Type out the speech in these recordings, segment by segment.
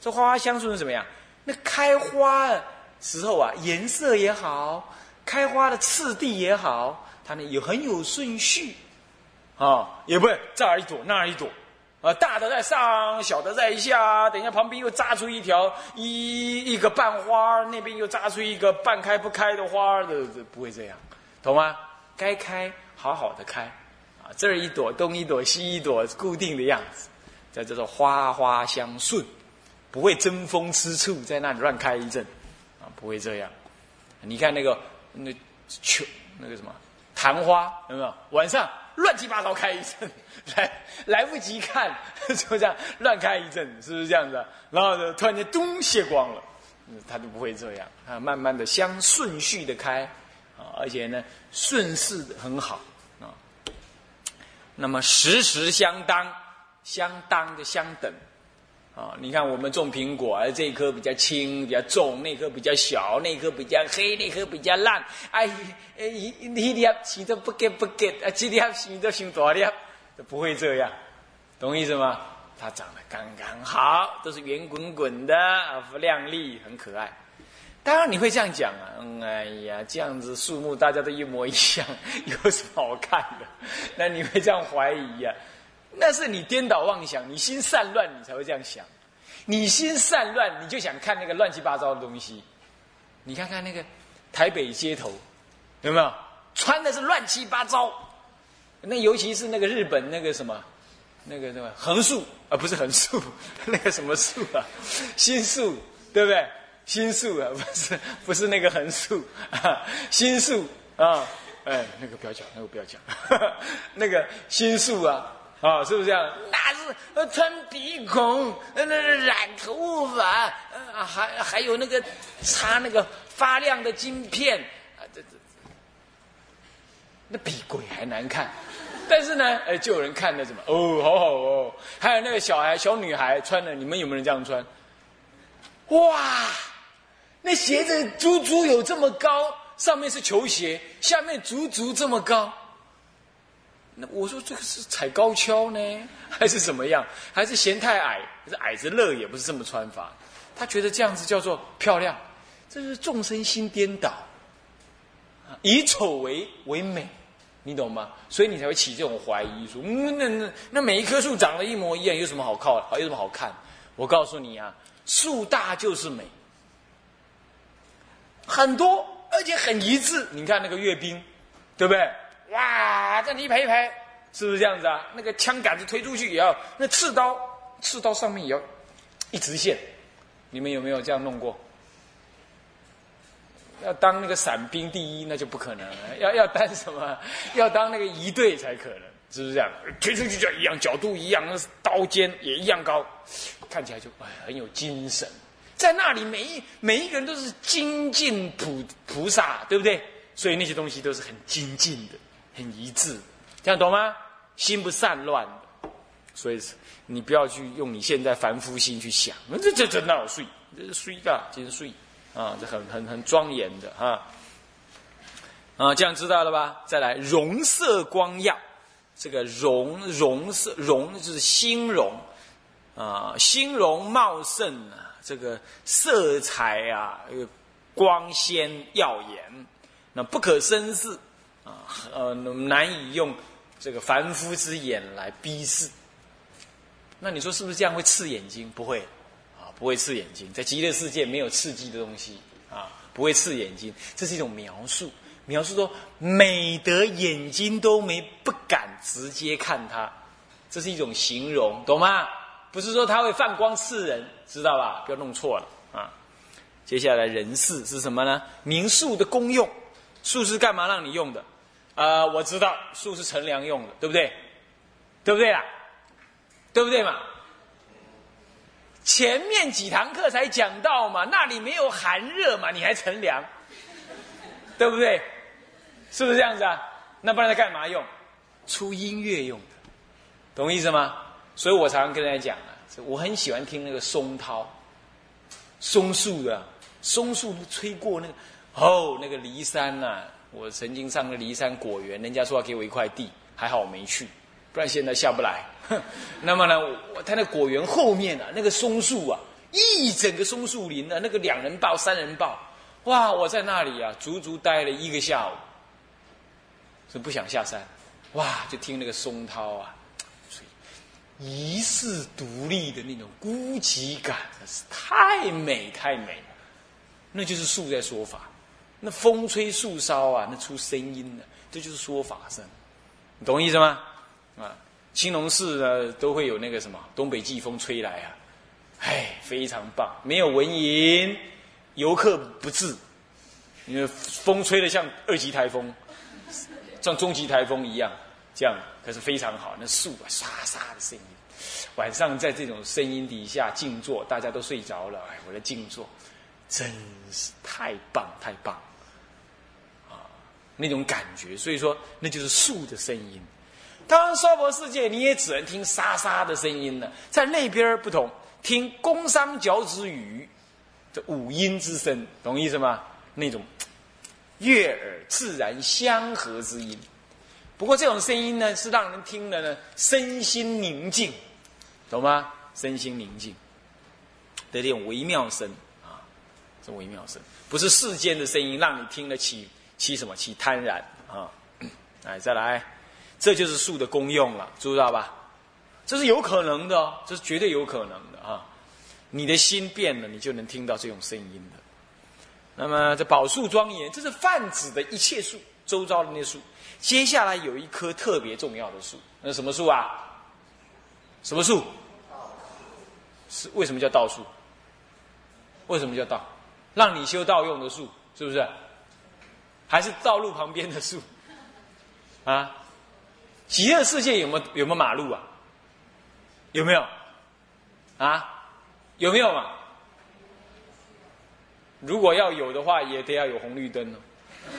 这花花香顺是怎么样？那开花时候啊，颜色也好，开花的次第也好，它呢有很有顺序，啊，也不会这儿一朵那儿一朵，啊，大的在上，小的在下，等一下旁边又扎出一条一一个半花，那边又扎出一个半开不开的花的，不会这样，懂吗？该开好好的开，啊，这儿一朵东一朵西一朵，固定的样子，在这种花花相顺。不会争风吃醋，在那里乱开一阵，啊，不会这样。你看那个那球那个什么昙花有没有？晚上乱七八糟开一阵，来来不及看，就这样乱开一阵，是不是这样子？然后呢，突然间咚卸光了，它就不会这样啊，慢慢的相顺序的开啊，而且呢顺势很好啊。那么时时相当，相当的相等。啊，你看我们种苹果，而这一颗比较轻、比较重，那颗比较小，那颗比较黑，那颗比较烂。哎，哎，一一粒洗的不给不给，啊，几粒洗都洗多粒，都不会这样，懂意思吗？它长得刚刚好，都是圆滚滚的，亮丽，很可爱。当然你会这样讲啊，嗯，哎呀，这样子树木大家都一模一样，有什么好看的？那你会这样怀疑呀？那是你颠倒妄想，你心散乱，你才会这样想。你心散乱，你就想看那个乱七八糟的东西。你看看那个台北街头，有没有穿的是乱七八糟？那尤其是那个日本那个什么，那个什么横竖啊，不是横竖，那个什么竖啊，心竖，对不对？心术啊，不是不是那个横竖啊，心术啊，哎，那个不要讲，那个不要讲，那个心术啊。啊，是不是这样？那是，穿鼻孔，那染头发，呃，还还有那个插那个发亮的金片，啊，这这，那比鬼还难看。但是呢，哎，就有人看那什么，哦，好好哦。还有那个小孩、小女孩穿的，你们有没有人这样穿？哇，那鞋子足足有这么高，上面是球鞋，下面足足这么高。那我说这个是踩高跷呢，还是怎么样？还是嫌太矮？是矮子乐也不是这么穿法。他觉得这样子叫做漂亮，这是众生心颠倒，以丑为为美，你懂吗？所以你才会起这种怀疑，说那那那每一棵树长得一模一样，有什么好靠？有什么好看？我告诉你啊，树大就是美，很多而且很一致。你看那个阅兵，对不对？哇，这样一排一排，是不是这样子啊？那个枪杆子推出去也要，那刺刀，刺刀上面也要一直线。你们有没有这样弄过？要当那个伞兵第一，那就不可能。要要当什么？要当那个一队才可能，是不是这样？推出去就一样，角度一样，刀尖也一样高，看起来就哎很有精神。在那里，每一每一个人都是精进菩菩萨，对不对？所以那些东西都是很精进的。很一致，这样懂吗？心不散乱，所以你不要去用你现在凡夫心去想，这这这哪有睡？这是睡的，这是睡啊，这很很很庄严的哈啊，这样知道了吧？再来，容色光耀，这个容容色容就是心容啊，心容茂盛啊，这个色彩啊，光鲜耀眼，那不可生视。啊呃，难以用这个凡夫之眼来逼视。那你说是不是这样会刺眼睛？不会，啊，不会刺眼睛。在极乐世界没有刺激的东西啊，不会刺眼睛。这是一种描述，描述说美得眼睛都没不敢直接看它，这是一种形容，懂吗？不是说它会泛光刺人，知道吧？不要弄错了啊。接下来人事是什么呢？民宿的功用，树是干嘛让你用的？呃，我知道树是乘凉用的，对不对？对不对啦？对不对嘛？前面几堂课才讲到嘛，那里没有寒热嘛，你还乘凉，对不对？是不是这样子啊？那不然在干嘛用？出音乐用的，懂意思吗？所以我常常跟大家讲啊，我很喜欢听那个松涛，松树的松树吹过那个哦，那个骊山呐。我曾经上了骊山果园，人家说要给我一块地，还好我没去，不然现在下不来。那么呢，我他那果园后面啊，那个松树啊，一整个松树林啊，那个两人抱、三人抱，哇！我在那里啊，足足待了一个下午，是不想下山，哇！就听那个松涛啊，遗世独立的那种孤寂感，那是太美太美了。那就是树在说法，那风吹树梢啊，那出声音的，这就是说法声，你懂意思吗？啊，青龙寺呢都会有那个什么东北季风吹来啊，哎，非常棒，没有蚊蝇，游客不至，因为风吹的像二级台风，像中级台风一样，这样可是非常好。那树啊，沙沙的声音，晚上在这种声音底下静坐，大家都睡着了，哎，我在静坐，真是太棒太棒，那种感觉，所以说那就是树的声音。当然，娑婆世界你也只能听沙沙的声音了。在那边不同，听宫商角徵羽的五音之声，懂意思吗？那种悦耳自然相合之音。不过这种声音呢，是让人听了呢身心宁静，懂吗？身心宁静的这种微妙声啊，这微妙声不是世间的声音，让你听了起起什么起贪然啊。来，再来。这就是树的功用了，知道吧？这是有可能的，这是绝对有可能的啊！你的心变了，你就能听到这种声音的。那么这宝树庄严，这是泛指的一切树，周遭的那树。接下来有一棵特别重要的树，那什么树啊？什么树？是为什么叫道树？为什么叫道？让你修道用的树，是不是？还是道路旁边的树？啊？极乐世界有没有有没有马路啊？有没有？啊？有没有嘛？如果要有的话，也得要有红绿灯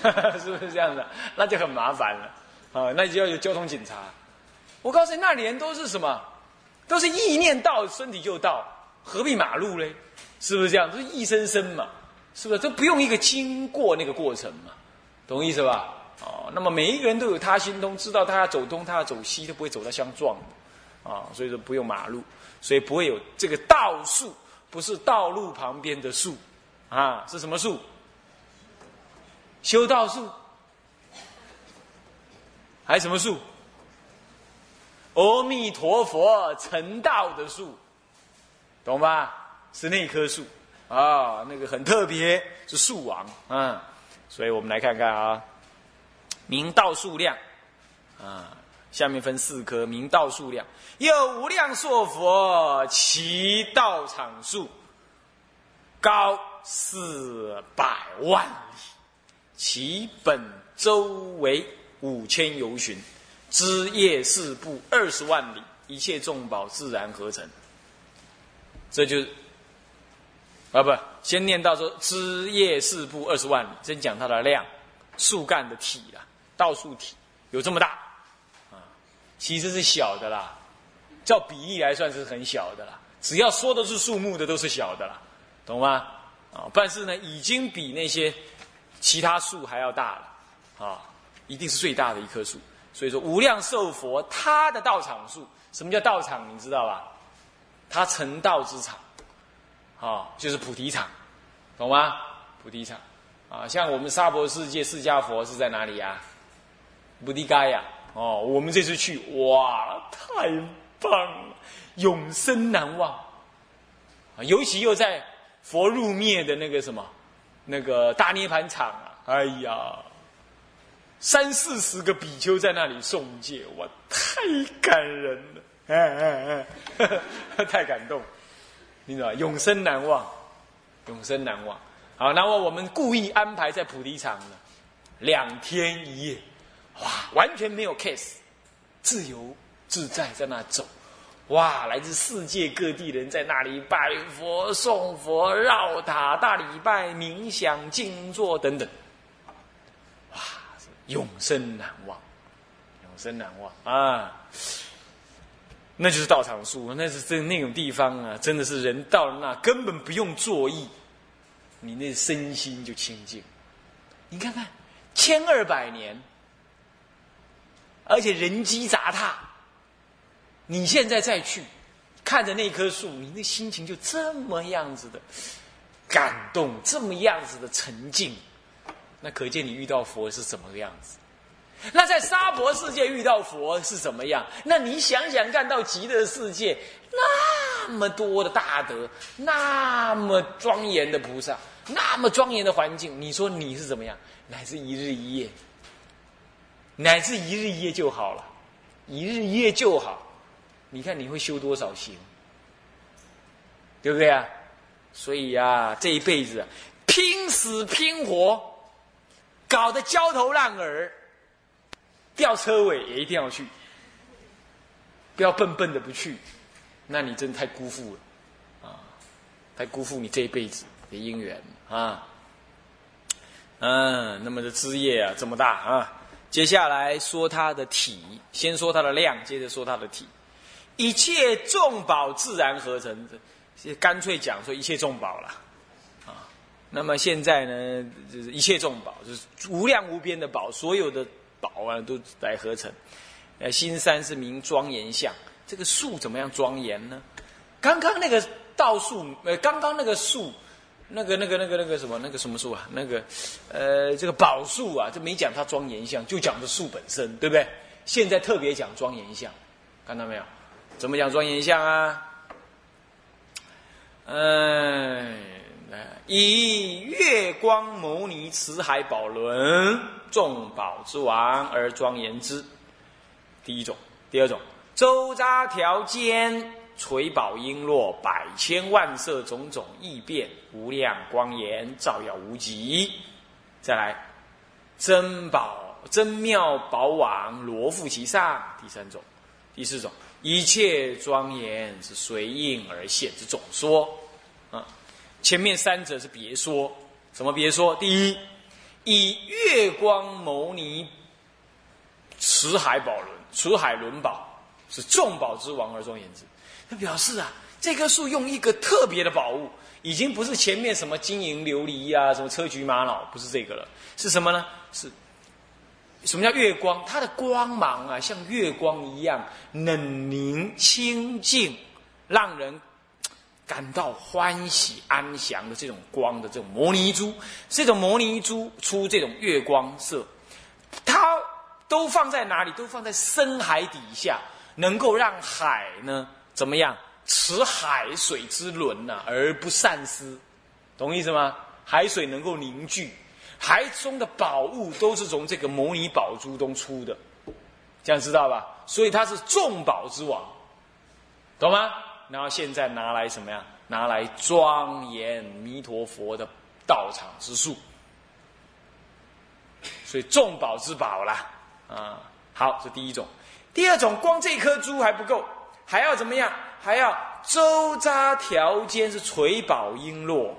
哦，是不是这样子？那就很麻烦了啊！那就要有交通警察。我告诉你，那年都是什么？都是意念到，身体就到，何必马路嘞？是不是这样？都是意生生嘛？是不是？这不用一个经过那个过程嘛？懂意思吧？哦，那么每一个人都有他心通，知道他要走东，他要走西，他不会走到相撞的，啊，所以说不用马路，所以不会有这个道树，不是道路旁边的树，啊，是什么树？修道树，还什么树？阿弥陀佛成道的树，懂吧？是那棵树，啊，那个很特别，是树王，嗯，所以我们来看看啊。明道数量，啊，下面分四科。明道数量有无量寿佛，其道场数高四百万里，其本周围五千由旬，枝叶四部二十万里，一切众宝自然合成。这就啊不，先念到说枝叶四部二十万里，先讲它的量，树干的体了。道数体有这么大，啊，其实是小的啦，照比例来算是很小的啦。只要说的是树木的，都是小的啦，懂吗？啊，但是呢，已经比那些其他树还要大了，啊，一定是最大的一棵树。所以说，无量寿佛他的道场树，什么叫道场？你知道吧？他成道之场，啊，就是菩提场，懂吗？菩提场，啊，像我们娑婆世界释迦佛是在哪里呀？菩提伽呀，哦，我们这次去，哇，太棒了，永生难忘。啊，尤其又在佛入灭的那个什么，那个大涅盘场啊，哎呀，三四十个比丘在那里诵戒，哇，太感人了，哎哎哎，太感动，你知道永生难忘，永生难忘。好，那么我们故意安排在菩提场呢，两天一夜。哇，完全没有 case，自由自在在那走，哇，来自世界各地人在那里拜佛、诵佛、绕塔、大礼拜、冥想、静坐等等，哇，永生难忘，永生难忘啊！那就是道场树，那是这那种地方啊，真的是人到了那根本不用坐意，你那身心就清净。你看看，千二百年。而且人机杂沓，你现在再去，看着那棵树，你那心情就这么样子的感动，这么样子的沉静。那可见你遇到佛是怎么个样子？那在沙婆世界遇到佛是怎么样？那你想想看到极乐世界那么多的大德，那么庄严的菩萨，那么庄严的环境，你说你是怎么样？乃至一日一夜，乃至一日一夜就好了，一日一夜就好。你看你会修多少行？对不对啊？所以啊，这一辈子拼死拼活。搞得焦头烂额，吊车尾也一定要去，不要笨笨的不去，那你真的太辜负了，啊，太辜负你这一辈子的姻缘。啊，嗯，那么的枝叶啊这么大啊，接下来说它的体，先说它的量，接着说它的体，一切众宝自然合成，干脆讲说一切众宝了。那么现在呢，就是一切众宝，就是无量无边的宝，所有的宝啊，都来合成。呃，新山是名庄严相，这个树怎么样庄严呢？刚刚那个道树，呃，刚刚那个树，那个那个那个那个什么，那个什么树啊？那个，呃，这个宝树啊，就没讲它庄严相，就讲的树本身，对不对？现在特别讲庄严相，看到没有？怎么讲庄严相啊？嗯。以月光牟尼慈海宝轮众宝之王而庄严之，第一种；第二种，周匝条间垂宝璎珞百千万色种种异变无量光颜照耀无极。再来，珍宝珍妙宝网罗覆其上。第三种；第四种，一切庄严是随应而现之总说。啊。前面三者是别说，什么别说？第一，以月光牟尼持海宝轮，持海轮宝是众宝之王而庄严之。他表示啊，这棵树用一个特别的宝物，已经不是前面什么金银琉璃呀，什么车菊玛瑙，不是这个了，是什么呢？是什么叫月光？它的光芒啊，像月光一样冷凝清净，让人。感到欢喜安详的这种光的这种摩尼珠，这种摩尼珠出这种月光色，它都放在哪里？都放在深海底下，能够让海呢怎么样持海水之轮呢，而不散失，懂意思吗？海水能够凝聚，海中的宝物都是从这个摩尼宝珠中出的，这样知道吧？所以它是众宝之王，懂吗？然后现在拿来什么呀？拿来庄严弥陀佛的道场之树，所以众宝之宝啦，啊，好，这第一种。第二种，光这颗珠还不够，还要怎么样？还要周匝条间是垂宝璎珞，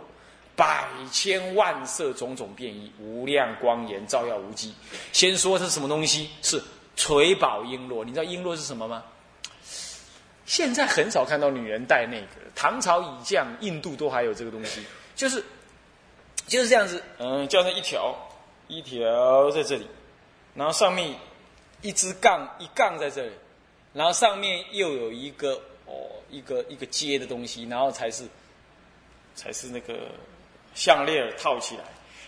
百千万色种种变异，无量光颜照耀无极。先说是什么东西？是垂宝璎珞。你知道璎珞是什么吗？现在很少看到女人戴那个，唐朝以降，印度都还有这个东西，就是就是这样子，嗯，叫那一条一条在这里，然后上面一支杠一杠在这里，然后上面又有一个哦一个一个接的东西，然后才是才是那个项链套起来，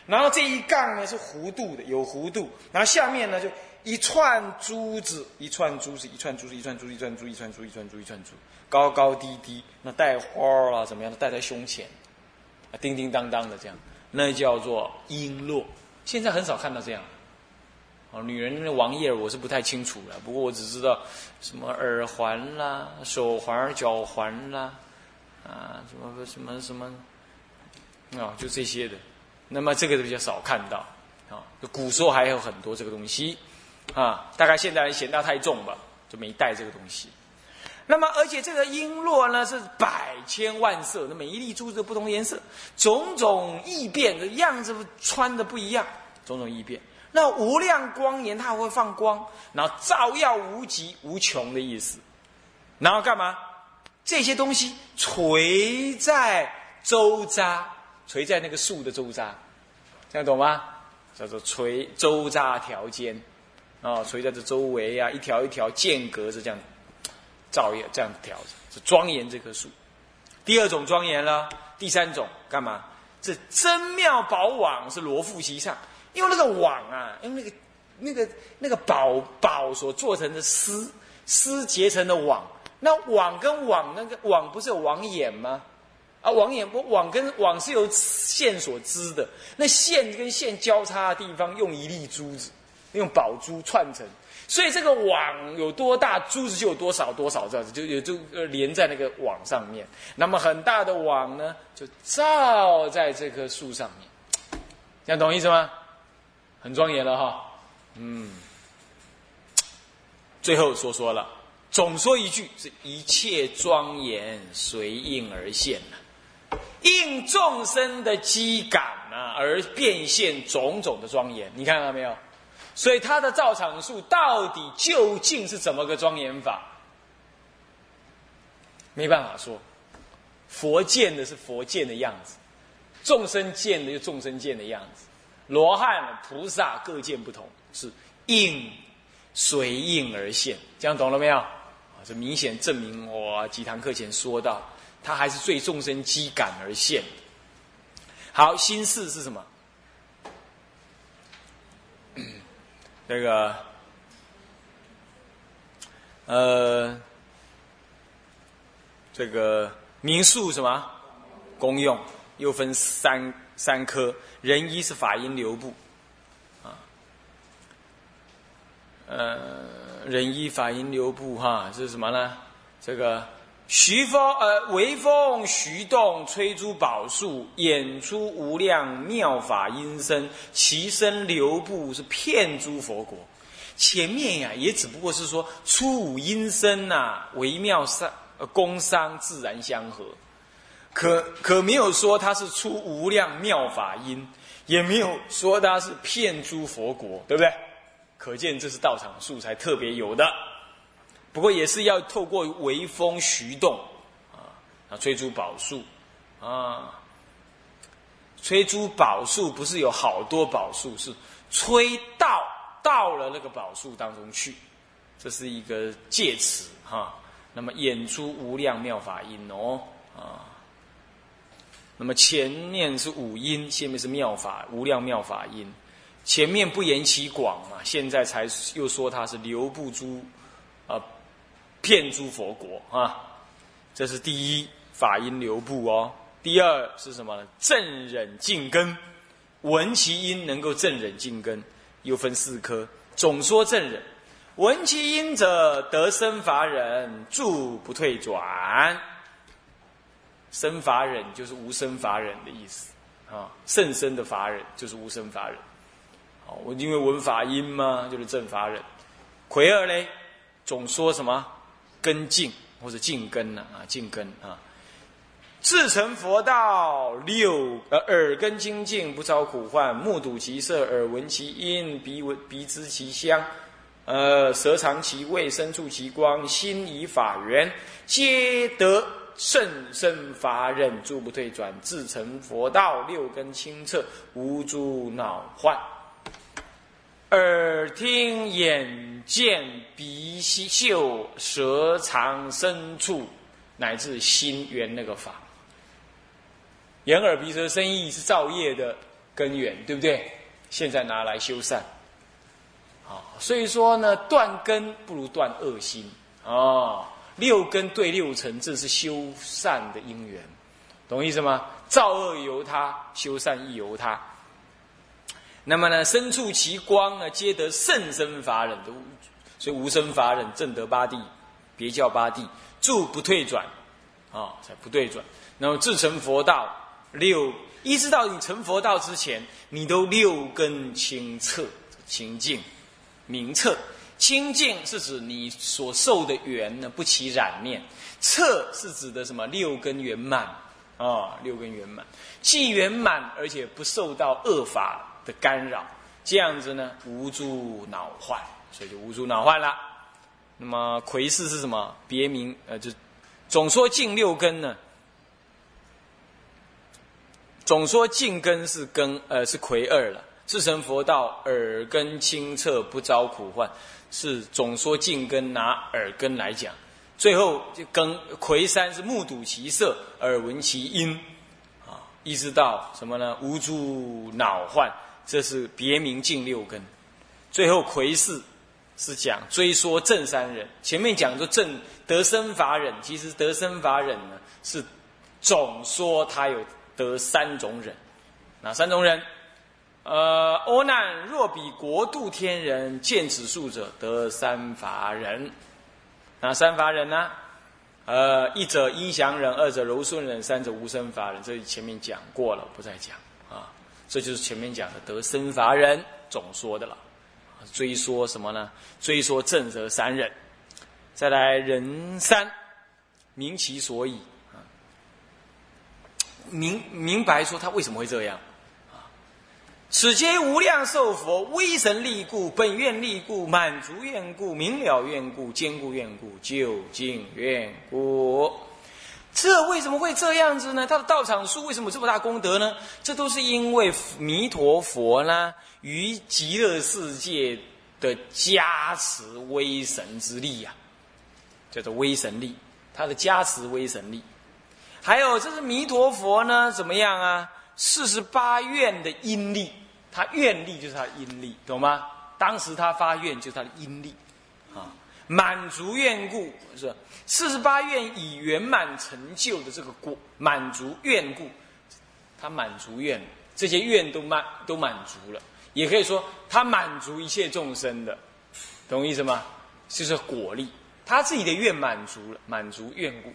然后这一杠呢是弧度的，有弧度，然后下面呢就。一串珠子，一串珠子，一串珠子，一串珠子，一串珠，一串珠，一串珠，一串珠，高高低低，那带花儿啊，怎么样的？戴在胸前，啊，叮叮当当的这样，那叫做璎珞。现在很少看到这样。哦，女人的王爷我是不太清楚了，不过我只知道什么耳环啦、手环、脚环啦，啊，什么什么什么，啊，就这些的。那么这个比较少看到，啊，古时候还有很多这个东西。啊，大概现在人嫌它太重吧，就没带这个东西。那么，而且这个璎珞呢是百千万色，那每一粒珠子不同颜色，种种异变的样子穿的不一样，种种异变。那无量光年，它会放光，然后照耀无极无穷的意思。然后干嘛？这些东西垂在周匝，垂在那个树的周匝，这样懂吗？叫做垂周匝条间。啊，垂在这周围呀，一条一条间隔着这样照耀，这样条着，是庄严这棵树。第二种庄严了，第三种干嘛？这真妙宝网是罗覆席上，因为那个网啊，用那个那个那个宝宝所做成的丝丝结成的网，那网跟网那个网不是有网眼吗？啊，网眼不网跟网是由线所织的，那线跟线交叉的地方用一粒珠子，用宝珠串成，所以这个网有多大，珠子就有多少多少这样子，就有就呃连在那个网上面。那么很大的网呢，就罩在这棵树上面，这样懂意思吗？很庄严了哈，嗯。最后说说了，总说一句，是一切庄严随应而现呐。应众生的机感啊，而变现种种的庄严，你看到没有？所以他的造场术到底究竟是怎么个庄严法？没办法说，佛见的是佛见的样子，众生见的就众生见的样子，罗汉、菩萨各见不同，是应随应而现，这样懂了没有？啊，这明显证明我几堂课前说到。他还是最众生机感而现。好，心事是什么？这个，呃，这个民宿什么公用？又分三三科。人一是法音流布，啊，呃，人一法音流布哈，是什么呢？这个。徐风，呃，微风徐动，吹诸宝树，演出无量妙法音声，其声流布，是骗诸佛国。前面呀，也只不过是说出五音声呐，微妙商，呃，工商自然相合，可可没有说它是出无量妙法音，也没有说它是骗诸佛国，对不对？可见这是道场素才特别有的。不过也是要透过微风徐动，啊，啊，吹出宝树，啊，吹出宝树不是有好多宝树，是吹到到了那个宝树当中去，这是一个介词哈。那么演出无量妙法音哦，啊，那么前面是五音，下面是妙法无量妙法音，前面不言其广嘛，现在才又说它是留不住，骗诸佛国啊，这是第一法音流布哦。第二是什么呢？正忍净根，闻其音能够正忍净根，又分四科。总说正忍，闻其音者得生法忍，住不退转。生法忍就是无生法忍的意思啊，甚深的法忍就是无生法忍。好，我因为闻法音嘛，就是正法忍。魁二嘞，总说什么？根净或者净根呢？啊，净根啊，自成佛道六呃耳根清净不遭苦患，目睹其色，耳闻其音，鼻闻鼻知其香，呃舌尝其味，身触其光，心以法缘，皆得甚深法忍，住不退转，自成佛道六根清澈，无诸恼患。耳听眼见鼻吸嗅舌尝身触，乃至心缘那个法，眼耳鼻舌身意是造业的根源，对不对？现在拿来修善，好，所以说呢，断根不如断恶心啊。六根对六尘，这是修善的因缘，懂意思吗？造恶由他，修善亦由他。那么呢，身处其光呢，皆得甚身法忍的，所以无生法忍正得八地，别教八地住不退转，啊，才不退转。然后自成佛道六，一直到你成佛道之前，你都六根清澈清净明澈。清净是指你所受的缘呢不起染念，澈是指的什么？六根圆满啊，六根圆满，既圆满而且不受到恶法。的干扰，这样子呢，无助恼患，所以就无助恼患了。那么魁四是什么？别名呃，就总说净六根呢，总说净根是根呃是魁二了。至成佛道，耳根清澈，不遭苦患，是总说净根拿耳根来讲。最后就根魁三是目睹其色，耳闻其音，啊，一直到什么呢？无助恼患，这是别名净六根。最后魁氏是讲追说正三人，前面讲说正得生法忍，其实得生法忍呢是总说他有得三种忍，哪三种忍？呃，阿难若比国度天人见此数者，得三法忍。哪三法忍呢？呃，一者音祥忍，二者柔顺忍，三者无生法忍。这前面讲过了，不再讲。这就是前面讲的得生法忍总说的了。追说什么呢？追说正则三忍。再来人三，明其所以啊，明明白说他为什么会这样啊。此皆无量寿佛威神力故，本愿力故，满足愿故，明了愿故，坚固愿故，究竟愿故。这为什么会这样子呢？他的道场数为什么这么大功德呢？这都是因为弥陀佛呢于极乐世界的加持威神之力呀，叫做威神力，他的加持威神力。还有这是弥陀佛呢怎么样啊？四十八愿的因力。他愿力就是他的因力，懂吗？当时他发愿就是他的因力，啊，满足愿故是四十八愿已圆满成就的这个果，满足愿故，他满足愿，这些愿都满都满足了，也可以说他满足一切众生的，懂我意思吗？就是果力，他自己的愿满足了，满足愿故。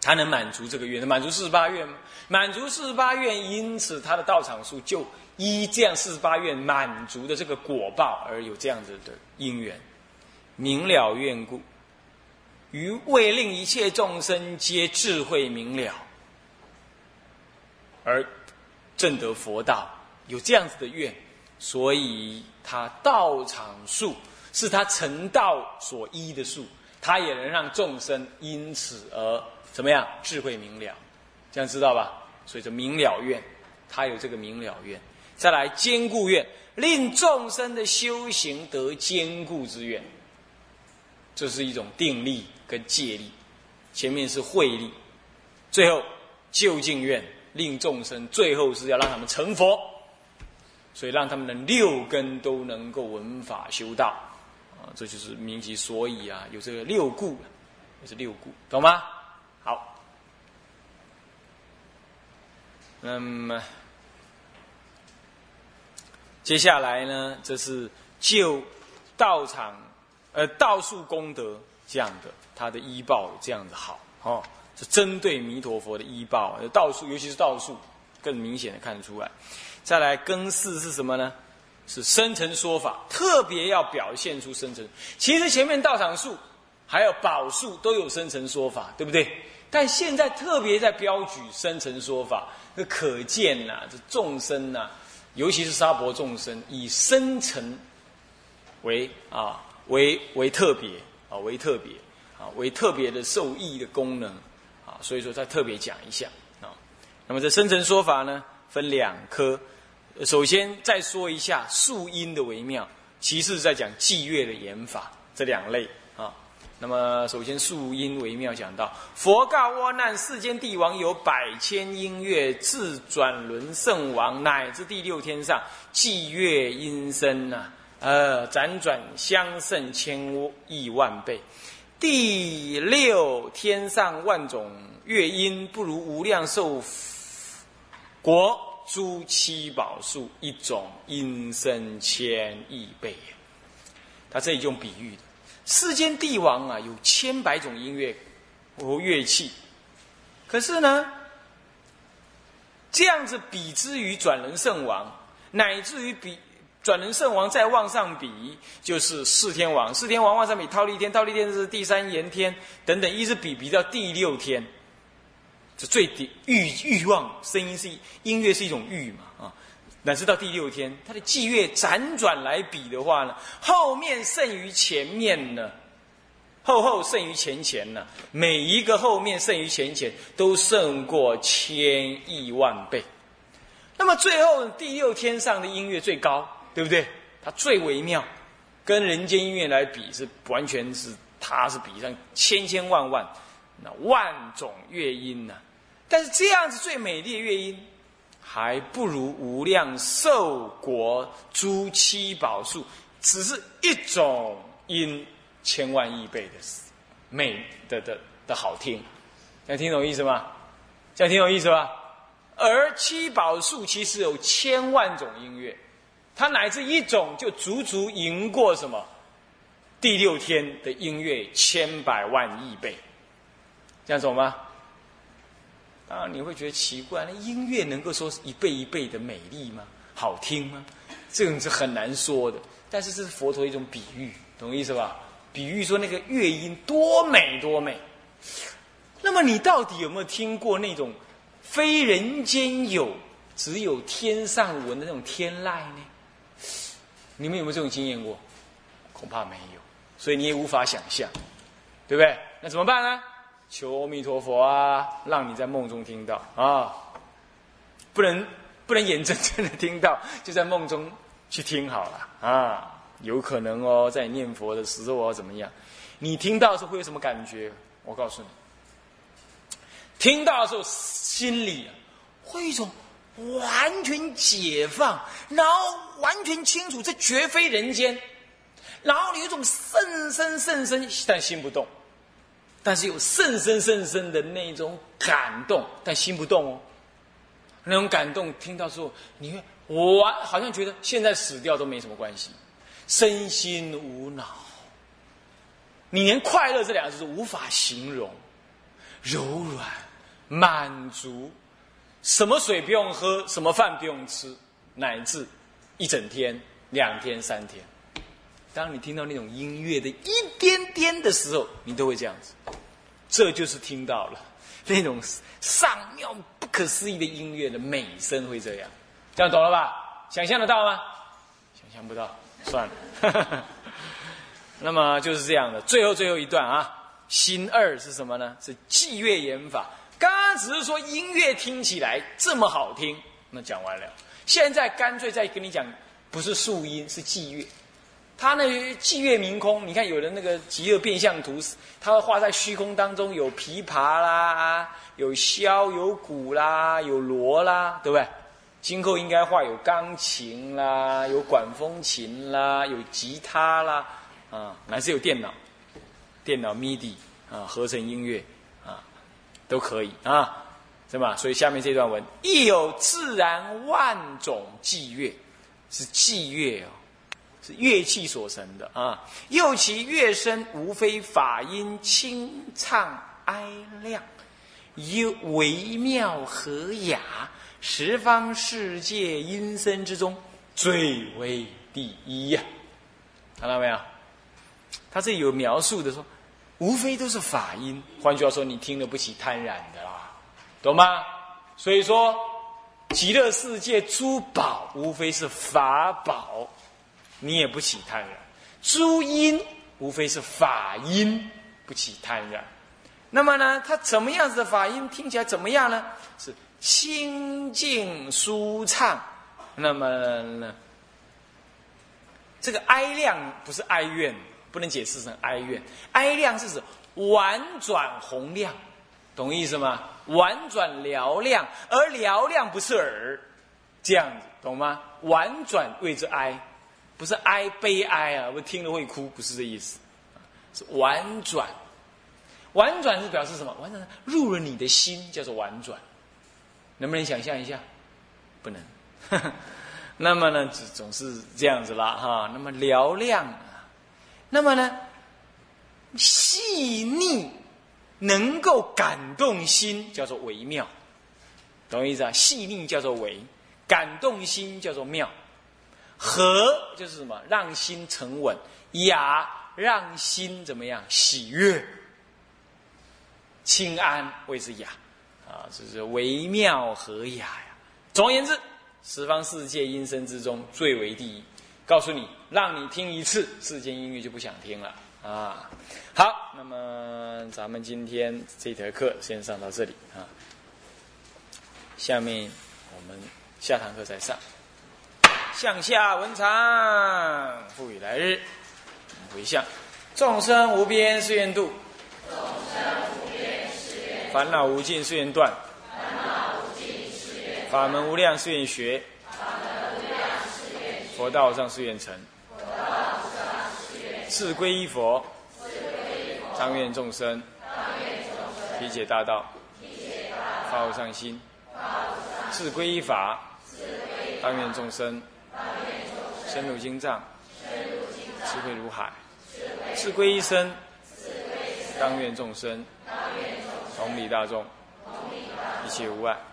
他能满足这个愿，满足四十八愿吗？满足四十八愿，因此他的道场数就依这样四十八愿满足的这个果报而有这样子的因缘，明了愿故，于为令一切众生皆智慧明了，而证得佛道，有这样子的愿，所以他道场数是他成道所依的数，他也能让众生因此而。怎么样？智慧明了，这样知道吧？所以说明了愿，他有这个明了愿。再来坚固愿，令众生的修行得坚固之愿。这是一种定力跟戒力。前面是慧力，最后就近愿，令众生最后是要让他们成佛，所以让他们的六根都能够闻法修道啊，这就是明其所以啊，有这个六故，是六故，懂吗？好，那么接下来呢？这是就道场呃道术功德这样的，他的医报这样子好哦，是针对弥陀佛的医报，道术尤其是道术更明显的看得出来。再来根四是什么呢？是生成说法，特别要表现出生成。其实前面道场术还有宝术都有生成说法，对不对？但现在特别在标举生成说法，那可见呐，这众生呐，尤其是沙婆众生，以生成为啊为为特别啊为特别啊为特别的受益的功能啊，所以说再特别讲一下啊。那么这生成说法呢，分两科，首先再说一下树因的微妙，其次再讲祭月的演法这两类啊。那么，首先树因微妙讲到，佛告阿难：世间帝王有百千音乐，自转轮圣王乃至第六天上，祭乐音声呐，呃，辗转相胜千亿万倍。第六天上万种乐音，不如无量寿国诸七宝树一种音声千亿倍。他这里用比喻的。世间帝王啊，有千百种音乐和乐器，可是呢，这样子比之于转轮圣王，乃至于比转轮圣王再往上比，就是四天王。四天王往上比，忉利天，忉利天是第三炎天等等，一直比比到第六天，这最底欲欲望声音是音乐是一种欲嘛啊。乃至到第六天，他的祭月辗转来比的话呢，后面胜于前面呢，后后胜于前前呢，每一个后面胜于前前，都胜过千亿万倍。那么最后第六天上的音乐最高，对不对？它最微妙，跟人间音乐来比，是完全是它是比上千千万万那万种乐音呢。但是这样子最美丽的乐音，还不如无量寿国诸七宝树，只是一种音千万亿倍的美的的的好听。这样听懂意思吗？这样听懂意思吧？而七宝树其实有千万种音乐。它乃至一种就足足赢过什么第六天的音乐千百万亿倍，这样懂吗？当然你会觉得奇怪，那音乐能够说是一倍一倍的美丽吗？好听吗？这种是很难说的。但是这是佛陀一种比喻，懂意思吧？比喻说那个乐音多美多美。那么你到底有没有听过那种非人间有，只有天上闻的那种天籁呢？你们有没有这种经验过？恐怕没有，所以你也无法想象，对不对？那怎么办呢？求阿弥陀佛啊，让你在梦中听到啊！不能不能眼睁睁的听到，就在梦中去听好了啊！有可能哦，在念佛的时候哦，怎么样？你听到的时候会有什么感觉？我告诉你，听到的时候心里会一种。完全解放，然后完全清楚，这绝非人间。然后你有种甚深甚深，但心不动；但是有甚深甚深的那种感动，但心不动哦。那种感动听到之后，你会我好像觉得现在死掉都没什么关系，身心无脑。你连快乐这两个字都无法形容，柔软满足。什么水不用喝，什么饭不用吃，乃至一整天、两天、三天。当你听到那种音乐的一点点的时候，你都会这样子。这就是听到了那种上妙不可思议的音乐的美声，会这样。这样懂了吧？想象得到吗？想象不到，算了。那么就是这样的。最后最后一段啊，心二是什么呢？是祭月言法。刚刚只是说音乐听起来这么好听，那讲完了。现在干脆再跟你讲，不是树音，是祭乐。他那祭乐明空，你看有的那个极乐变相图，他会画在虚空当中，有琵琶啦，有箫，有鼓啦，有锣啦，对不对？今后应该画有钢琴啦，有管风琴啦，有吉他啦，啊，乃至有电脑，电脑 MIDI 啊，合成音乐。都可以啊，是吧？所以下面这段文亦有自然万种伎乐，是伎乐哦，是乐器所成的啊。又其乐声无非法音清畅哀亮，又微妙和雅，十方世界音声之中最为第一呀。看到没有？他这有描述的说。无非都是法音，换句话说，你听了不起贪染的啦，懂吗？所以说，极乐世界珠宝无非是法宝，你也不起贪染；诸音无非是法音，不起贪染。那么呢，它怎么样子的法音听起来怎么样呢？是清净舒畅。那么呢，这个哀亮不是哀怨。不能解释成哀怨，哀亮是指婉转洪亮，懂意思吗？婉转嘹亮，而嘹亮不是耳，这样子懂吗？婉转谓之哀，不是哀悲哀啊，我听了会哭，不是这意思，是婉转。婉转是表示什么？婉转入了你的心，叫做婉转，能不能想象一下？不能。那么呢，总总是这样子啦，哈。那么嘹亮。那么呢，细腻能够感动心，叫做微妙，懂意思啊？细腻叫做微，感动心叫做妙，和就是什么？让心沉稳，雅让心怎么样？喜悦、清安谓之雅啊，这是微妙和雅呀。总而言之，十方世界音声之中最为第一。告诉你，让你听一次世间音乐就不想听了啊！好，那么咱们今天这节课先上到这里啊。下面我们下堂课再上。向下文长，赋予来日。回向。众生无边誓愿度，众生无边誓愿烦恼无尽誓愿断，法门无量誓愿学，佛道上誓愿成。自归依佛，当愿众生。理解大道，发无上心；自归依法，当愿众生。深入经藏，智慧如海；自归一生，当愿众生。同理大众，一切无碍。